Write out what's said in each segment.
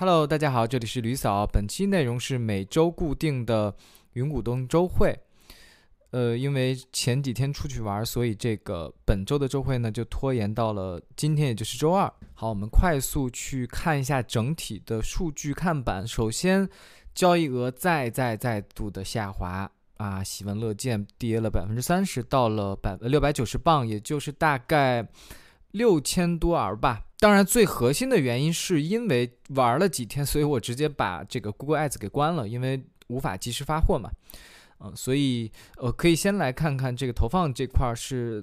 Hello，大家好，这里是吕嫂。本期内容是每周固定的云股东周会。呃，因为前几天出去玩，所以这个本周的周会呢就拖延到了今天，也就是周二。好，我们快速去看一下整体的数据看板。首先，交易额再再再度的下滑啊，喜闻乐见，跌了百分之三十，到了百六百九十磅，也就是大概六千多儿吧。当然，最核心的原因是因为玩了几天，所以我直接把这个 Google Ads 给关了，因为无法及时发货嘛。嗯，所以呃，可以先来看看这个投放这块是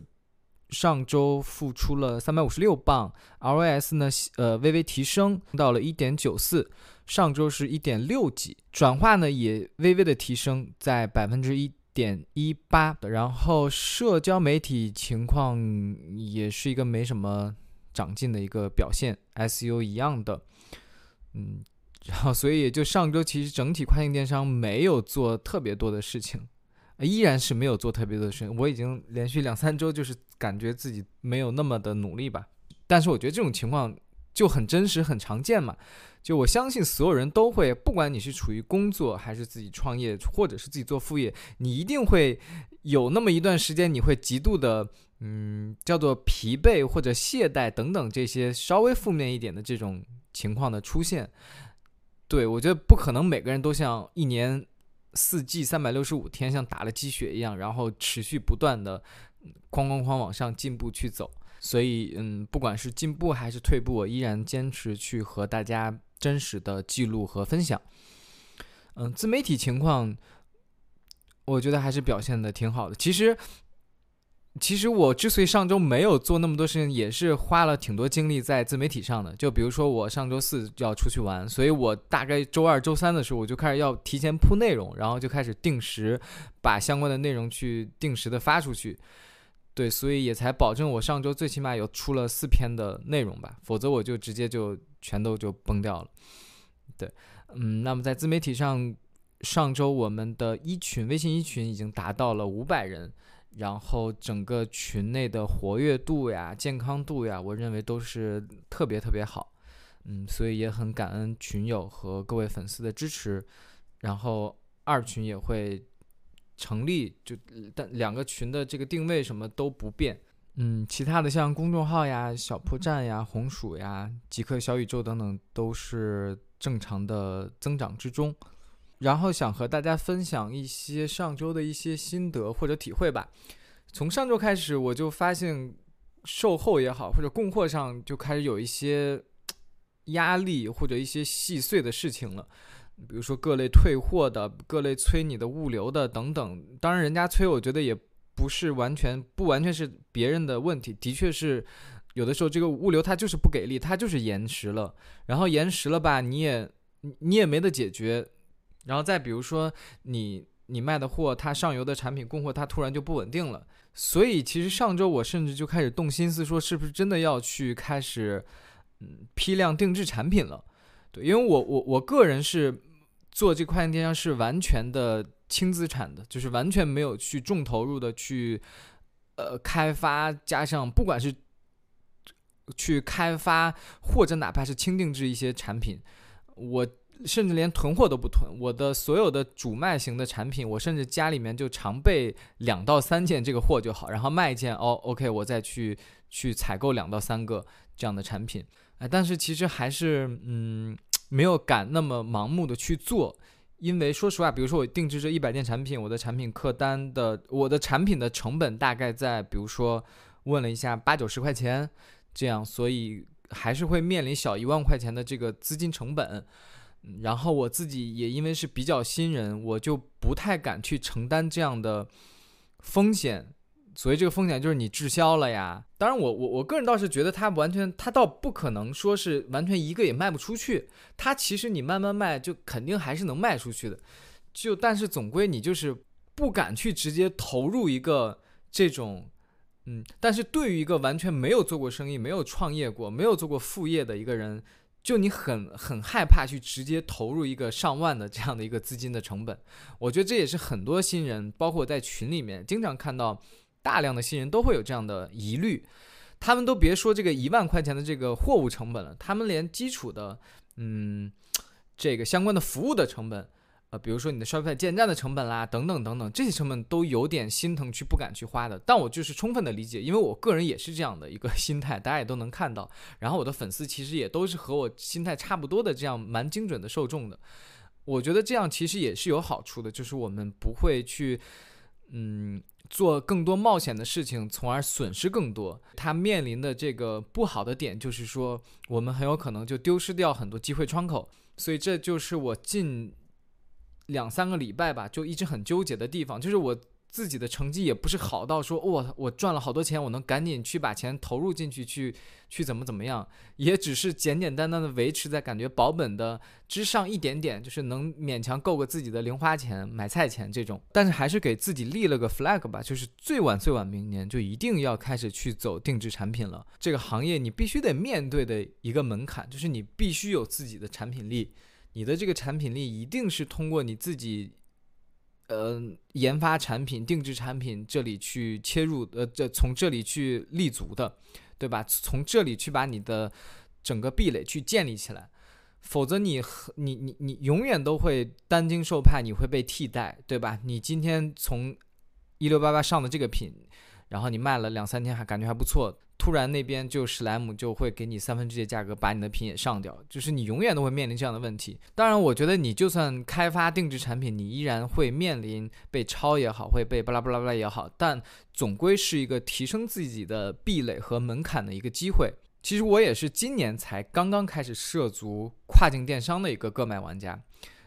上周付出了三百五十六磅，ROS 呢呃微微提升到了一点九四，上周是一点六几，转化呢也微微的提升在百分之一点一八，然后社交媒体情况也是一个没什么。长进的一个表现，SU 一样的，嗯，然后所以也就上周其实整体跨境电商没有做特别多的事情，依然是没有做特别多的事情。我已经连续两三周就是感觉自己没有那么的努力吧，但是我觉得这种情况就很真实、很常见嘛。就我相信所有人都会，不管你是处于工作还是自己创业，或者是自己做副业，你一定会有那么一段时间，你会极度的。嗯，叫做疲惫或者懈怠等等这些稍微负面一点的这种情况的出现，对我觉得不可能每个人都像一年四季三百六十五天像打了鸡血一样，然后持续不断的哐哐哐往上进步去走。所以，嗯，不管是进步还是退步，我依然坚持去和大家真实的记录和分享。嗯，自媒体情况，我觉得还是表现的挺好的。其实。其实我之所以上周没有做那么多事情，也是花了挺多精力在自媒体上的。就比如说我上周四就要出去玩，所以我大概周二、周三的时候，我就开始要提前铺内容，然后就开始定时把相关的内容去定时的发出去。对，所以也才保证我上周最起码有出了四篇的内容吧，否则我就直接就全都就崩掉了。对，嗯，那么在自媒体上，上周我们的一群微信一群已经达到了五百人。然后整个群内的活跃度呀、健康度呀，我认为都是特别特别好，嗯，所以也很感恩群友和各位粉丝的支持。然后二群也会成立，就但两个群的这个定位什么都不变，嗯，其他的像公众号呀、小破站呀、红薯呀、极客小宇宙等等，都是正常的增长之中。然后想和大家分享一些上周的一些心得或者体会吧。从上周开始，我就发现售后也好，或者供货上就开始有一些压力或者一些细碎的事情了。比如说各类退货的、各类催你的物流的等等。当然，人家催，我觉得也不是完全不完全是别人的问题，的确是有的时候这个物流它就是不给力，它就是延时了。然后延时了吧，你也你也没得解决。然后再比如说，你你卖的货，它上游的产品供货，它突然就不稳定了。所以其实上周我甚至就开始动心思，说是不是真的要去开始，嗯，批量定制产品了。对，因为我我我个人是做这跨境电商是完全的轻资产的，就是完全没有去重投入的去，呃，开发加上不管是去开发或者哪怕是轻定制一些产品，我。甚至连囤货都不囤，我的所有的主卖型的产品，我甚至家里面就常备两到三件这个货就好，然后卖一件哦，OK，我再去去采购两到三个这样的产品，哎，但是其实还是嗯没有敢那么盲目的去做，因为说实话，比如说我定制这一百件产品，我的产品客单的，我的产品的成本大概在，比如说问了一下八九十块钱这样，所以还是会面临小一万块钱的这个资金成本。然后我自己也因为是比较新人，我就不太敢去承担这样的风险。所以这个风险就是你滞销了呀。当然，我我我个人倒是觉得它完全，它倒不可能说是完全一个也卖不出去。它其实你慢慢卖，就肯定还是能卖出去的。就但是总归你就是不敢去直接投入一个这种，嗯。但是对于一个完全没有做过生意、没有创业过、没有做过副业的一个人。就你很很害怕去直接投入一个上万的这样的一个资金的成本，我觉得这也是很多新人，包括在群里面经常看到大量的新人都会有这样的疑虑，他们都别说这个一万块钱的这个货物成本了，他们连基础的嗯，这个相关的服务的成本。呃，比如说你的 Shopify 建站的成本啦，等等等等，这些成本都有点心疼去不敢去花的。但我就是充分的理解，因为我个人也是这样的一个心态，大家也都能看到。然后我的粉丝其实也都是和我心态差不多的，这样蛮精准的受众的。我觉得这样其实也是有好处的，就是我们不会去，嗯，做更多冒险的事情，从而损失更多。他面临的这个不好的点就是说，我们很有可能就丢失掉很多机会窗口。所以这就是我近。两三个礼拜吧，就一直很纠结的地方，就是我自己的成绩也不是好到说，哇，我赚了好多钱，我能赶紧去把钱投入进去，去去怎么怎么样，也只是简简单单的维持在感觉保本的之上一点点，就是能勉强够个自己的零花钱、买菜钱这种。但是还是给自己立了个 flag 吧，就是最晚最晚明年就一定要开始去走定制产品了。这个行业你必须得面对的一个门槛，就是你必须有自己的产品力。你的这个产品力一定是通过你自己，呃，研发产品、定制产品这里去切入，呃，这从这里去立足的，对吧？从这里去把你的整个壁垒去建立起来，否则你你你你永远都会担惊受怕，你会被替代，对吧？你今天从一六八八上的这个品，然后你卖了两三天还感觉还不错。突然那边就史莱姆就会给你三分之一的价格把你的品也上掉，就是你永远都会面临这样的问题。当然，我觉得你就算开发定制产品，你依然会面临被抄也好，会被巴拉巴拉巴拉也好，但总归是一个提升自己的壁垒和门槛的一个机会。其实我也是今年才刚刚开始涉足跨境电商的一个个卖玩家，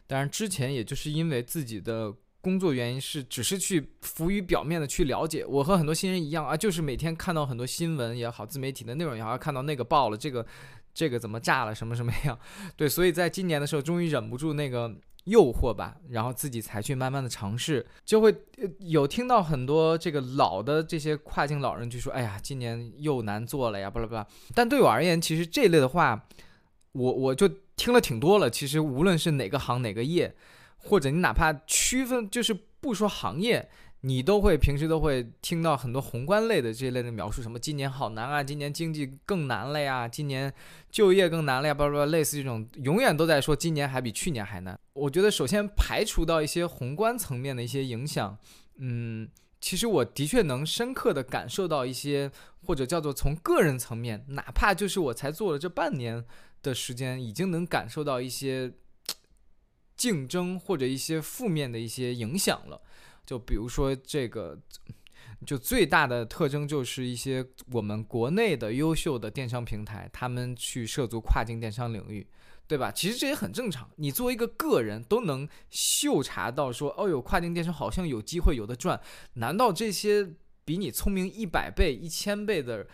当然之前也就是因为自己的。工作原因是只是去浮于表面的去了解，我和很多新人一样啊，就是每天看到很多新闻也好，自媒体的内容也好，看到那个爆了，这个这个怎么炸了，什么什么样，对，所以在今年的时候，终于忍不住那个诱惑吧，然后自己才去慢慢的尝试，就会有听到很多这个老的这些跨境老人就说，哎呀，今年又难做了呀，巴拉巴拉。但对我而言，其实这类的话，我我就听了挺多了。其实无论是哪个行哪个业。或者你哪怕区分，就是不说行业，你都会平时都会听到很多宏观类的这一类的描述，什么今年好难啊，今年经济更难了呀，今年就业更难了呀，巴拉巴拉，类似这种，永远都在说今年还比去年还难。我觉得首先排除到一些宏观层面的一些影响，嗯，其实我的确能深刻的感受到一些，或者叫做从个人层面，哪怕就是我才做了这半年的时间，已经能感受到一些。竞争或者一些负面的一些影响了，就比如说这个，就最大的特征就是一些我们国内的优秀的电商平台，他们去涉足跨境电商领域，对吧？其实这也很正常，你作为一个个人都能嗅察到说，哦哟，跨境电商好像有机会有的赚，难道这些比你聪明一百倍、一千倍的？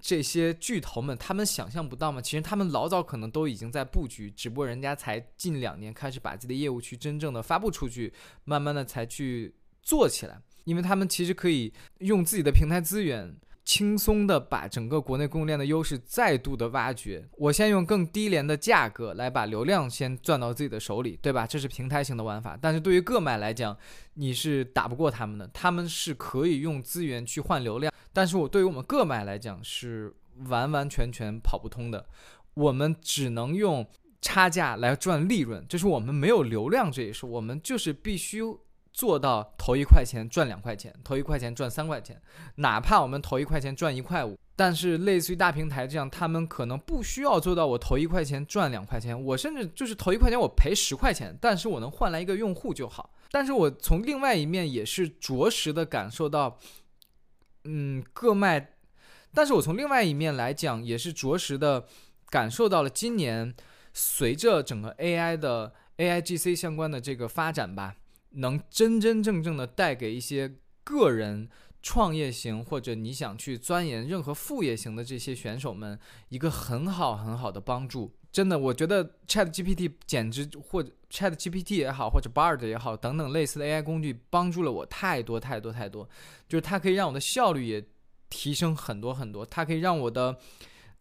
这些巨头们，他们想象不到吗？其实他们老早可能都已经在布局，只不过人家才近两年开始把自己的业务去真正的发布出去，慢慢的才去做起来。因为他们其实可以用自己的平台资源。轻松的把整个国内供应链的优势再度的挖掘，我先用更低廉的价格来把流量先赚到自己的手里，对吧？这是平台型的玩法。但是对于个卖来讲，你是打不过他们的，他们是可以用资源去换流量，但是我对于我们个卖来讲是完完全全跑不通的，我们只能用差价来赚利润，就是我们没有流量这一说，我们就是必须。做到投一块钱赚两块钱，投一块钱赚三块钱，哪怕我们投一块钱赚一块五，但是类似于大平台这样，他们可能不需要做到我投一块钱赚两块钱，我甚至就是投一块钱我赔十块钱，但是我能换来一个用户就好。但是我从另外一面也是着实的感受到，嗯，各卖，但是我从另外一面来讲，也是着实的感受到了今年随着整个 AI 的 AIGC 相关的这个发展吧。能真真正正的带给一些个人创业型或者你想去钻研任何副业型的这些选手们一个很好很好的帮助。真的，我觉得 Chat GPT 简直或者 Chat GPT 也好，或者 Bard 也好，等等类似的 AI 工具帮助了我太多太多太多。就是它可以让我的效率也提升很多很多，它可以让我的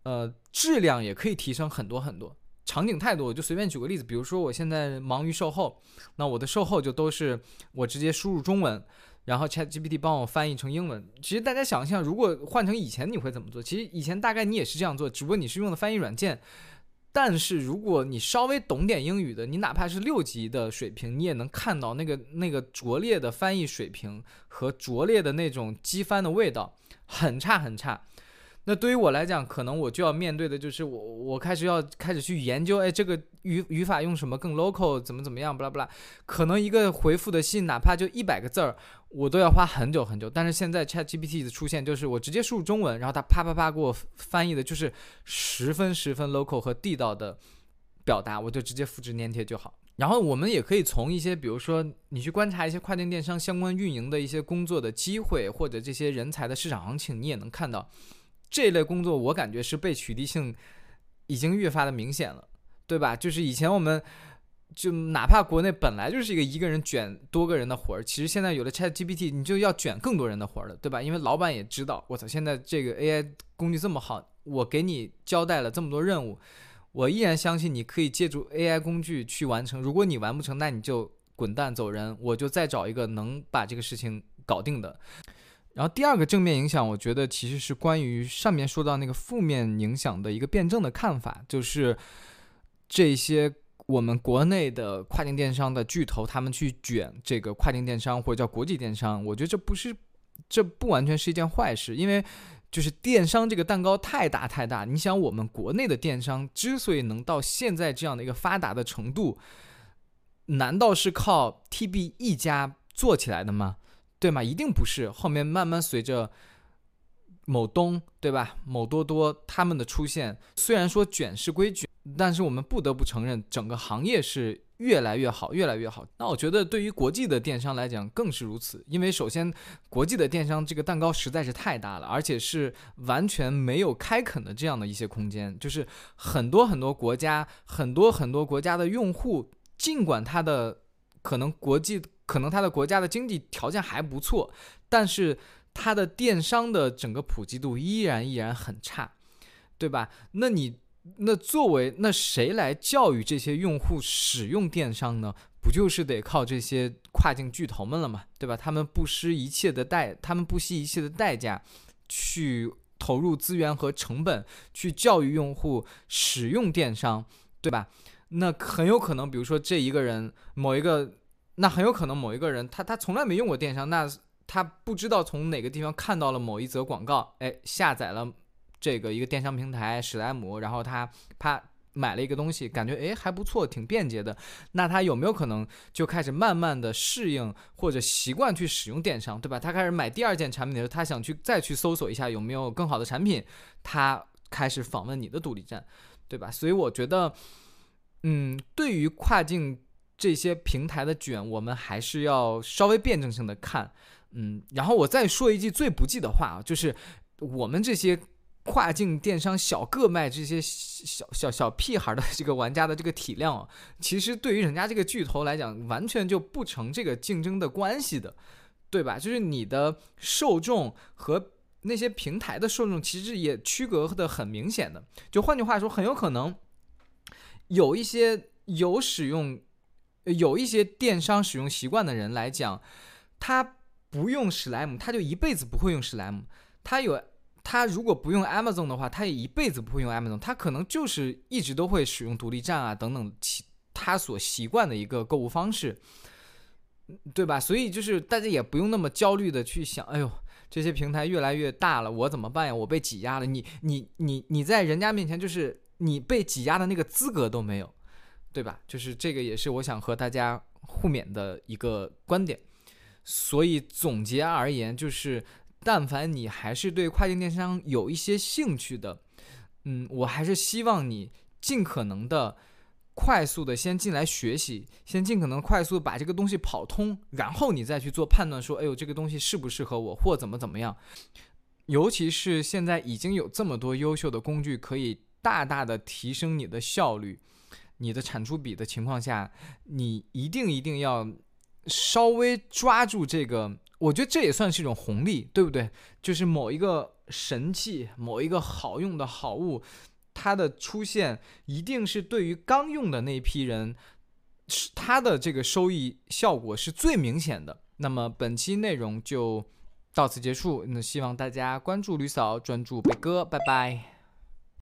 呃质量也可以提升很多很多。场景太多，我就随便举个例子，比如说我现在忙于售后，那我的售后就都是我直接输入中文，然后 Chat GPT 帮我翻译成英文。其实大家想象，如果换成以前你会怎么做？其实以前大概你也是这样做，只不过你是用的翻译软件，但是如果你稍微懂点英语的，你哪怕是六级的水平，你也能看到那个那个拙劣的翻译水平和拙劣的那种机翻的味道，很差很差。那对于我来讲，可能我就要面对的就是我我开始要开始去研究，哎，这个语语法用什么更 local，怎么怎么样，不啦不啦。可能一个回复的信，哪怕就一百个字儿，我都要花很久很久。但是现在 Chat GPT 的出现，就是我直接输入中文，然后它啪啪啪给我翻译的，就是十分十分 local 和地道的表达，我就直接复制粘贴就好。然后我们也可以从一些，比如说你去观察一些跨境电商相关运营的一些工作的机会，或者这些人才的市场行情，你也能看到。这类工作，我感觉是被取缔性已经越发的明显了，对吧？就是以前我们就哪怕国内本来就是一个一个人卷多个人的活儿，其实现在有了 Chat GPT，你就要卷更多人的活儿了，对吧？因为老板也知道，我操，现在这个 AI 工具这么好，我给你交代了这么多任务，我依然相信你可以借助 AI 工具去完成。如果你完不成，那你就滚蛋走人，我就再找一个能把这个事情搞定的。然后第二个正面影响，我觉得其实是关于上面说到那个负面影响的一个辩证的看法，就是这些我们国内的跨境电商的巨头，他们去卷这个跨境电商或者叫国际电商，我觉得这不是，这不完全是一件坏事，因为就是电商这个蛋糕太大太大，你想我们国内的电商之所以能到现在这样的一个发达的程度，难道是靠 TB 一家做起来的吗？对吗？一定不是。后面慢慢随着某东，对吧？某多多他们的出现，虽然说卷是归卷，但是我们不得不承认，整个行业是越来越好，越来越好。那我觉得对于国际的电商来讲更是如此，因为首先国际的电商这个蛋糕实在是太大了，而且是完全没有开垦的这样的一些空间，就是很多很多国家，很多很多国家的用户，尽管他的可能国际。可能他的国家的经济条件还不错，但是他的电商的整个普及度依然依然很差，对吧？那你那作为那谁来教育这些用户使用电商呢？不就是得靠这些跨境巨头们了嘛，对吧？他们不失一切的代，他们不惜一切的代价去投入资源和成本去教育用户使用电商，对吧？那很有可能，比如说这一个人某一个。那很有可能某一个人，他他从来没用过电商，那他不知道从哪个地方看到了某一则广告，哎，下载了这个一个电商平台史莱姆，然后他啪买了一个东西，感觉哎还不错，挺便捷的。那他有没有可能就开始慢慢的适应或者习惯去使用电商，对吧？他开始买第二件产品的时候，他想去再去搜索一下有没有更好的产品，他开始访问你的独立站，对吧？所以我觉得，嗯，对于跨境。这些平台的卷，我们还是要稍微辩证性的看，嗯，然后我再说一句最不济的话啊，就是我们这些跨境电商小个卖这些小小小屁孩的这个玩家的这个体量，啊其实对于人家这个巨头来讲，完全就不成这个竞争的关系的，对吧？就是你的受众和那些平台的受众其实也区隔的很明显的，就换句话说，很有可能有一些有使用。有一些电商使用习惯的人来讲，他不用史莱姆，他就一辈子不会用史莱姆。他有他如果不用 Amazon 的话，他也一辈子不会用 Amazon。他可能就是一直都会使用独立站啊等等其他所习惯的一个购物方式，对吧？所以就是大家也不用那么焦虑的去想，哎呦，这些平台越来越大了，我怎么办呀？我被挤压了。你你你你在人家面前就是你被挤压的那个资格都没有。对吧？就是这个，也是我想和大家互勉的一个观点。所以总结而言，就是但凡你还是对跨境电商有一些兴趣的，嗯，我还是希望你尽可能的快速的先进来学习，先尽可能快速把这个东西跑通，然后你再去做判断，说，哎呦，这个东西适不适合我，或怎么怎么样。尤其是现在已经有这么多优秀的工具，可以大大的提升你的效率。你的产出比的情况下，你一定一定要稍微抓住这个，我觉得这也算是一种红利，对不对？就是某一个神器，某一个好用的好物，它的出现一定是对于刚用的那批人，是它的这个收益效果是最明显的。那么本期内容就到此结束，那希望大家关注吕嫂，专注北哥，拜拜。